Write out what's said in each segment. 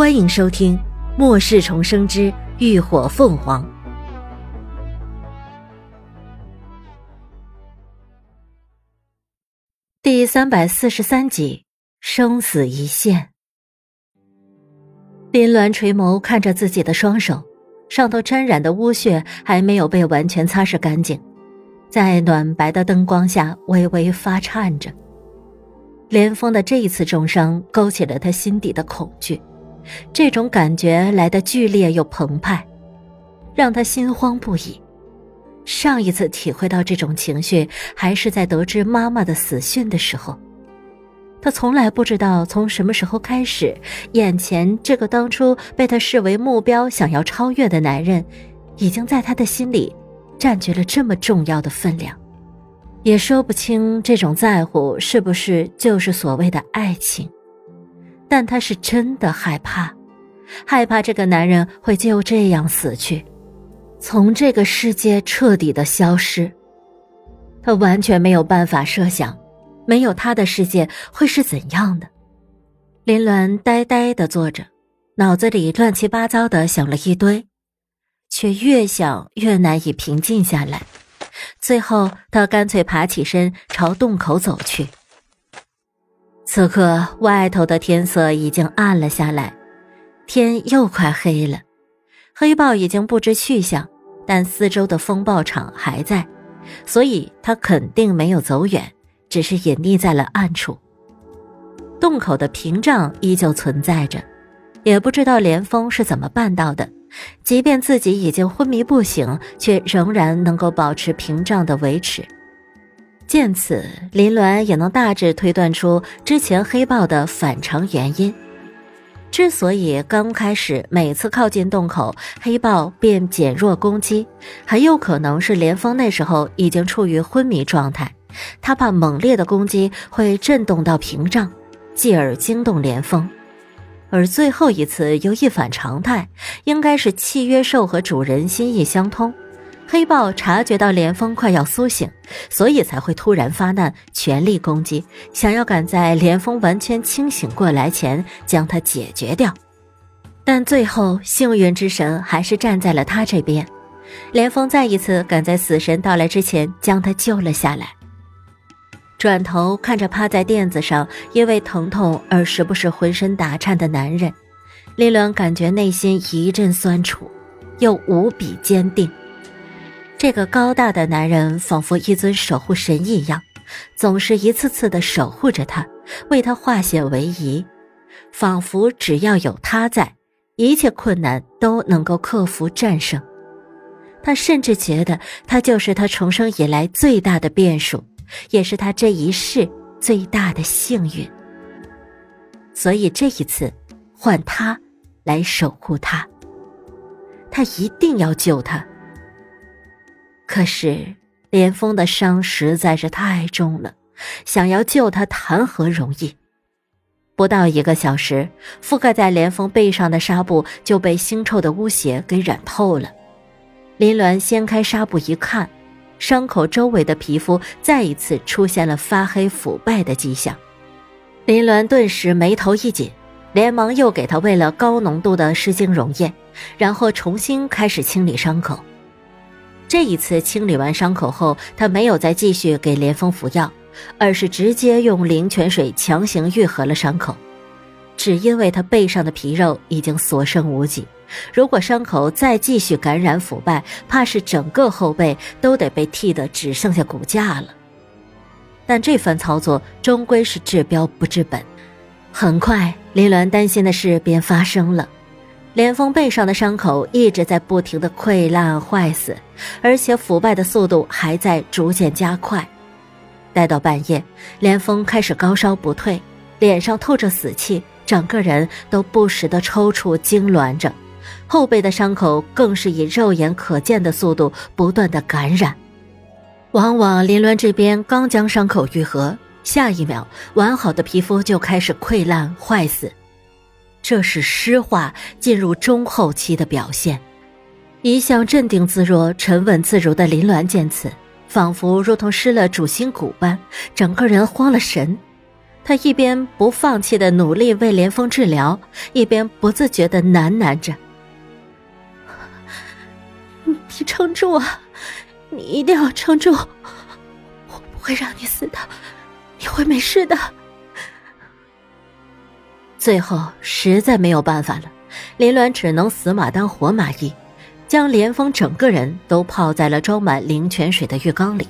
欢迎收听《末世重生之浴火凤凰》第三百四十三集《生死一线》。林鸾垂眸看着自己的双手，上头沾染的污血还没有被完全擦拭干净，在暖白的灯光下微微发颤着。连峰的这一次重伤勾起了他心底的恐惧。这种感觉来得剧烈又澎湃，让他心慌不已。上一次体会到这种情绪，还是在得知妈妈的死讯的时候。他从来不知道从什么时候开始，眼前这个当初被他视为目标、想要超越的男人，已经在他的心里占据了这么重要的分量。也说不清这种在乎是不是就是所谓的爱情。但他是真的害怕，害怕这个男人会就这样死去，从这个世界彻底的消失。他完全没有办法设想，没有他的世界会是怎样的。林鸾呆呆的坐着，脑子里乱七八糟的想了一堆，却越想越难以平静下来。最后，他干脆爬起身，朝洞口走去。此刻外头的天色已经暗了下来，天又快黑了。黑豹已经不知去向，但四周的风暴场还在，所以他肯定没有走远，只是隐匿在了暗处。洞口的屏障依旧存在着，也不知道连峰是怎么办到的，即便自己已经昏迷不醒，却仍然能够保持屏障的维持。见此，林鸾也能大致推断出之前黑豹的反常原因。之所以刚开始每次靠近洞口，黑豹便减弱攻击，很有可能是连峰那时候已经处于昏迷状态，他怕猛烈的攻击会震动到屏障，继而惊动连峰。而最后一次又一反常态，应该是契约兽和主人心意相通。黑豹察觉到连峰快要苏醒，所以才会突然发难，全力攻击，想要赶在连峰完全清醒过来前将他解决掉。但最后，幸运之神还是站在了他这边，连峰再一次赶在死神到来之前将他救了下来。转头看着趴在垫子上因为疼痛而时不时浑身打颤的男人，林伦感觉内心一阵酸楚，又无比坚定。这个高大的男人仿佛一尊守护神一样，总是一次次的守护着他，为他化险为夷，仿佛只要有他在，一切困难都能够克服战胜。他甚至觉得他就是他重生以来最大的变数，也是他这一世最大的幸运。所以这一次，换他来守护他，他一定要救他。可是，连峰的伤实在是太重了，想要救他谈何容易？不到一个小时，覆盖在连峰背上的纱布就被腥臭的污血给染透了。林鸾掀开纱布一看，伤口周围的皮肤再一次出现了发黑腐败的迹象。林鸾顿时眉头一紧，连忙又给他喂了高浓度的湿精溶液，然后重新开始清理伤口。这一次清理完伤口后，他没有再继续给连峰服药，而是直接用灵泉水强行愈合了伤口。只因为他背上的皮肉已经所剩无几，如果伤口再继续感染腐败，怕是整个后背都得被剃得只剩下骨架了。但这番操作终归是治标不治本，很快林鸾担心的事便发生了。连峰背上的伤口一直在不停的溃烂坏死，而且腐败的速度还在逐渐加快。待到半夜，连峰开始高烧不退，脸上透着死气，整个人都不时的抽搐痉挛着，后背的伤口更是以肉眼可见的速度不断的感染。往往林鸾这边刚将伤口愈合，下一秒完好的皮肤就开始溃烂坏死。这是湿化进入中后期的表现。一向镇定自若、沉稳自如的林鸾见此，仿佛如同失了主心骨般，整个人慌了神。他一边不放弃的努力为连峰治疗，一边不自觉的喃喃着：“你撑住啊，你一定要撑住，我不会让你死的，你会没事的。”最后实在没有办法了，林鸾只能死马当活马医，将连峰整个人都泡在了装满灵泉水的浴缸里。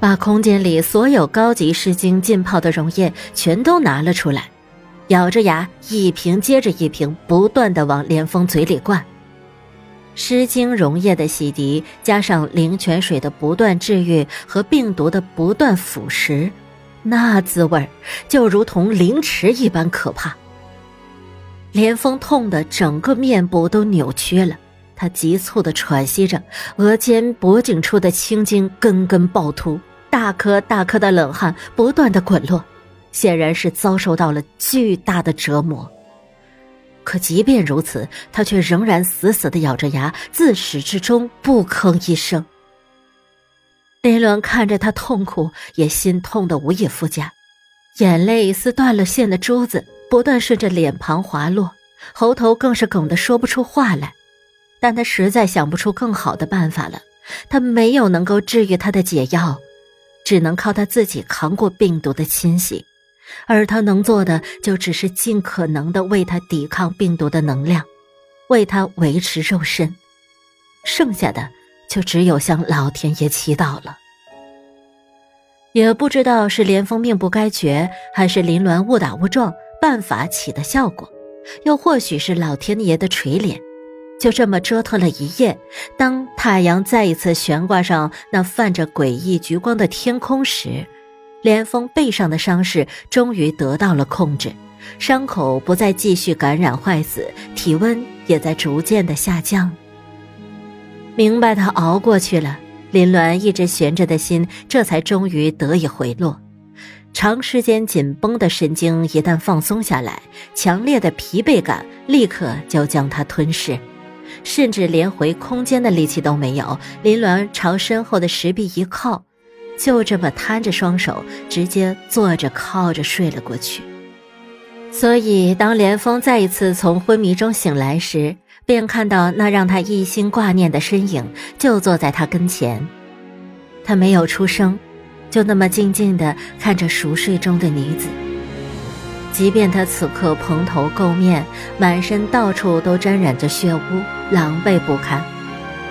把空间里所有高级湿精浸泡的溶液全都拿了出来，咬着牙一瓶接着一瓶不断的往连峰嘴里灌。湿精溶液的洗涤，加上灵泉水的不断治愈和病毒的不断腐蚀，那滋味就如同凌迟一般可怕。连峰痛得整个面部都扭曲了。他急促的喘息着，额间脖颈处的青筋根根暴突，大颗大颗的冷汗不断的滚落，显然是遭受到了巨大的折磨。可即便如此，他却仍然死死的咬着牙，自始至终不吭一声。林伦看着他痛苦，也心痛的无以复加，眼泪似断了线的珠子，不断顺着脸庞滑落，喉头更是哽得说不出话来。但他实在想不出更好的办法了，他没有能够治愈他的解药，只能靠他自己扛过病毒的侵袭，而他能做的就只是尽可能的为他抵抗病毒的能量，为他维持肉身，剩下的就只有向老天爷祈祷了。也不知道是连峰命不该绝，还是林鸾误打误撞办法起的效果，又或许是老天爷的垂怜。就这么折腾了一夜，当太阳再一次悬挂上那泛着诡异橘光的天空时，连峰背上的伤势终于得到了控制，伤口不再继续感染坏死，体温也在逐渐的下降。明白他熬过去了，林鸾一直悬着的心这才终于得以回落。长时间紧绷的神经一旦放松下来，强烈的疲惫感立刻就将他吞噬。甚至连回空间的力气都没有，林鸾朝身后的石壁一靠，就这么摊着双手，直接坐着靠着睡了过去。所以，当连峰再一次从昏迷中醒来时，便看到那让他一心挂念的身影就坐在他跟前。他没有出声，就那么静静地看着熟睡中的女子。即便他此刻蓬头垢面，满身到处都沾染着血污，狼狈不堪，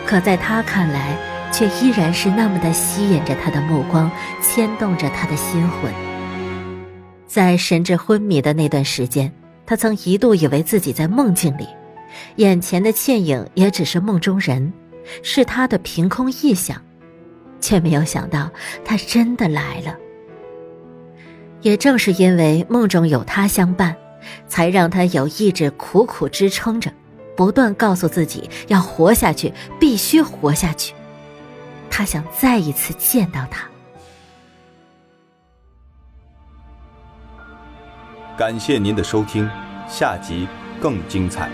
可在他看来，却依然是那么的吸引着他的目光，牵动着他的心魂。在神志昏迷的那段时间，他曾一度以为自己在梦境里，眼前的倩影也只是梦中人，是他的凭空臆想，却没有想到他真的来了。也正是因为梦中有他相伴，才让他有意志苦苦支撑着，不断告诉自己要活下去，必须活下去。他想再一次见到他。感谢您的收听，下集更精彩。